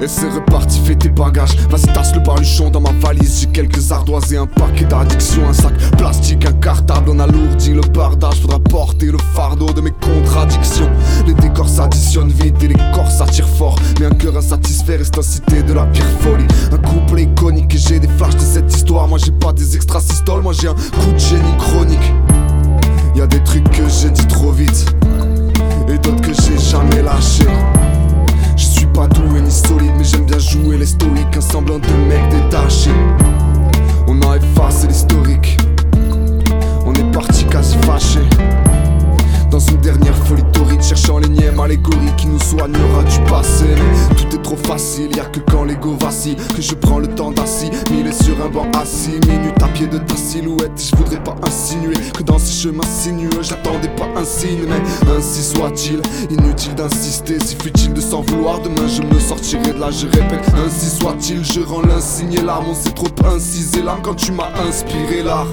Et c'est reparti, fais tes bagages. Vas-y, tasse le baluchon dans ma valise. J'ai quelques ardoises et un paquet d'addictions. Un sac plastique, un cartable. On alourdit le bardage. Faudra porter le fardeau de mes contradictions. Les décors s'additionnent vite et les corps s'attirent fort. Mais un cœur insatisfait reste incité de la pire folie. Un couple iconique et j'ai des flashs de cette histoire. Moi j'ai pas des extrasystoles, moi j'ai un coup de génie. Dans une dernière folie torride, cherchant l'énième allégorie qui nous soignera du passé. Mais tout est trop facile, y a que quand l'ego vacille que je prends le temps d'assis. Mille sur un banc assis, minute à pied de ta silhouette. Je voudrais pas insinuer que dans ces chemins sinueux, j'attendais pas un signe. Mais ainsi soit-il, inutile d'insister. Si futile de s'en vouloir, demain je me sortirai de là, je répète. Ainsi soit-il, je rends l'insigne et l'âme. On s'est trop incisé l'âme quand tu m'as inspiré l'art.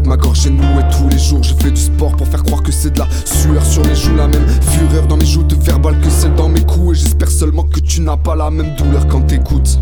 Ma gorge est nouée tous les jours. Je fais du sport pour faire croire que c'est de la sueur sur mes joues, la même fureur dans mes joutes verbales que celle dans mes coups. Et j'espère seulement que tu n'as pas la même douleur quand t'écoutes.